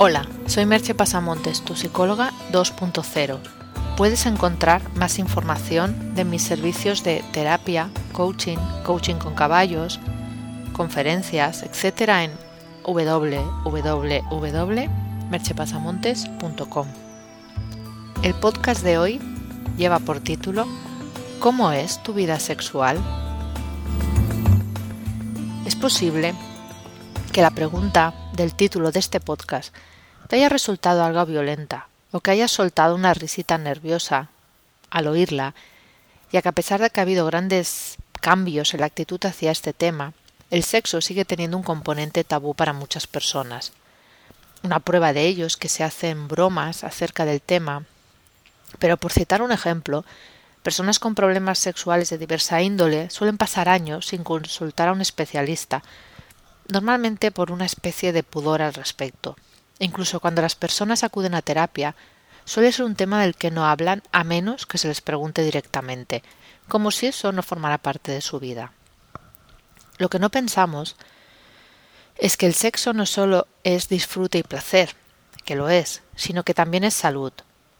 Hola, soy Merche Pasamontes, tu psicóloga 2.0. Puedes encontrar más información de mis servicios de terapia, coaching, coaching con caballos, conferencias, etc. en www.merchepasamontes.com. El podcast de hoy lleva por título ¿Cómo es tu vida sexual? Es posible que la pregunta del título de este podcast te haya resultado algo violenta o que hayas soltado una risita nerviosa al oírla, ya que a pesar de que ha habido grandes cambios en la actitud hacia este tema, el sexo sigue teniendo un componente tabú para muchas personas. Una prueba de ello es que se hacen bromas acerca del tema, pero por citar un ejemplo, personas con problemas sexuales de diversa índole suelen pasar años sin consultar a un especialista normalmente por una especie de pudor al respecto. Incluso cuando las personas acuden a terapia, suele ser un tema del que no hablan a menos que se les pregunte directamente, como si eso no formara parte de su vida. Lo que no pensamos es que el sexo no solo es disfrute y placer, que lo es, sino que también es salud.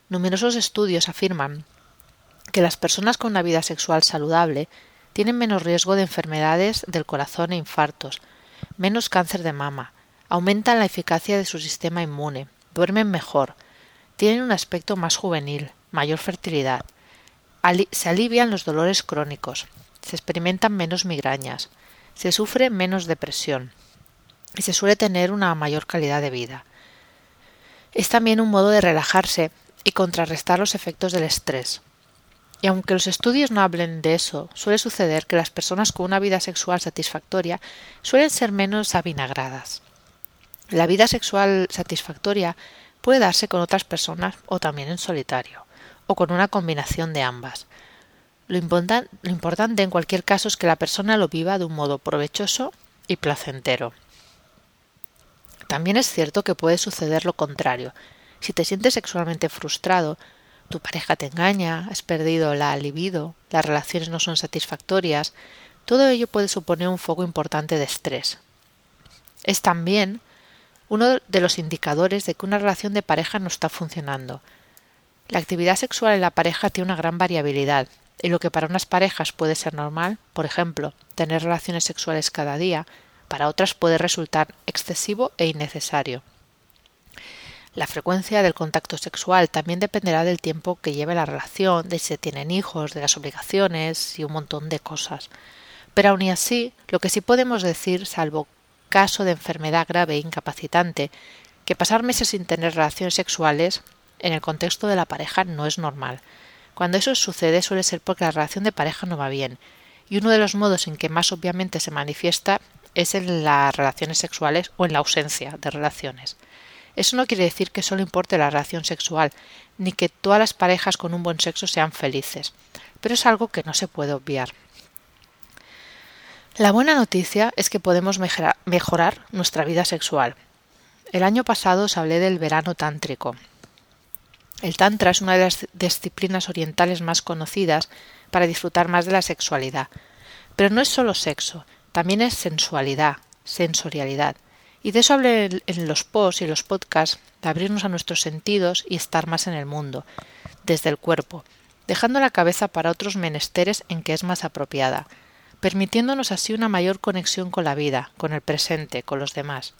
Numerosos estudios afirman que las personas con una vida sexual saludable tienen menos riesgo de enfermedades del corazón e infartos, menos cáncer de mama, aumentan la eficacia de su sistema inmune, duermen mejor, tienen un aspecto más juvenil, mayor fertilidad, se alivian los dolores crónicos, se experimentan menos migrañas, se sufre menos depresión y se suele tener una mayor calidad de vida. Es también un modo de relajarse y contrarrestar los efectos del estrés. Y aunque los estudios no hablen de eso, suele suceder que las personas con una vida sexual satisfactoria suelen ser menos avinagradas. La vida sexual satisfactoria puede darse con otras personas o también en solitario, o con una combinación de ambas. Lo, lo importante en cualquier caso es que la persona lo viva de un modo provechoso y placentero. También es cierto que puede suceder lo contrario. Si te sientes sexualmente frustrado, tu pareja te engaña, has perdido la libido, las relaciones no son satisfactorias, todo ello puede suponer un foco importante de estrés. Es también uno de los indicadores de que una relación de pareja no está funcionando. La actividad sexual en la pareja tiene una gran variabilidad, y lo que para unas parejas puede ser normal, por ejemplo, tener relaciones sexuales cada día, para otras puede resultar excesivo e innecesario. La frecuencia del contacto sexual también dependerá del tiempo que lleve la relación, de si se tienen hijos, de las obligaciones y un montón de cosas. Pero aun así, lo que sí podemos decir, salvo caso de enfermedad grave e incapacitante, que pasar meses sin tener relaciones sexuales en el contexto de la pareja no es normal. Cuando eso sucede suele ser porque la relación de pareja no va bien, y uno de los modos en que más obviamente se manifiesta es en las relaciones sexuales o en la ausencia de relaciones. Eso no quiere decir que solo importe la relación sexual, ni que todas las parejas con un buen sexo sean felices, pero es algo que no se puede obviar. La buena noticia es que podemos mejorar nuestra vida sexual. El año pasado os hablé del verano tántrico. El tantra es una de las disciplinas orientales más conocidas para disfrutar más de la sexualidad. Pero no es solo sexo, también es sensualidad, sensorialidad. Y de eso hablé en los posts y los podcasts, de abrirnos a nuestros sentidos y estar más en el mundo, desde el cuerpo, dejando la cabeza para otros menesteres en que es más apropiada, permitiéndonos así una mayor conexión con la vida, con el presente, con los demás.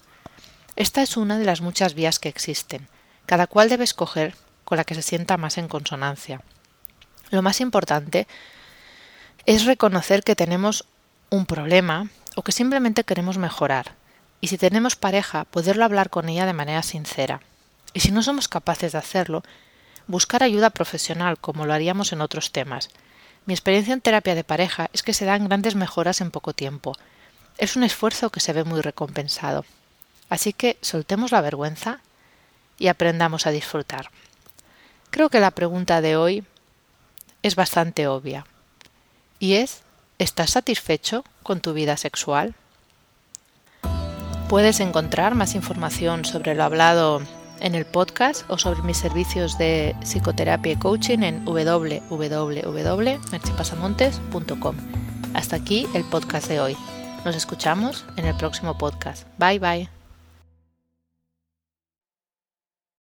Esta es una de las muchas vías que existen, cada cual debe escoger con la que se sienta más en consonancia. Lo más importante es reconocer que tenemos un problema o que simplemente queremos mejorar, y si tenemos pareja, poderlo hablar con ella de manera sincera. Y si no somos capaces de hacerlo, buscar ayuda profesional, como lo haríamos en otros temas. Mi experiencia en terapia de pareja es que se dan grandes mejoras en poco tiempo. Es un esfuerzo que se ve muy recompensado. Así que soltemos la vergüenza y aprendamos a disfrutar. Creo que la pregunta de hoy es bastante obvia. Y es, ¿estás satisfecho con tu vida sexual? Puedes encontrar más información sobre lo hablado en el podcast o sobre mis servicios de psicoterapia y coaching en www.merchepasamontes.com. Hasta aquí el podcast de hoy. Nos escuchamos en el próximo podcast. Bye bye.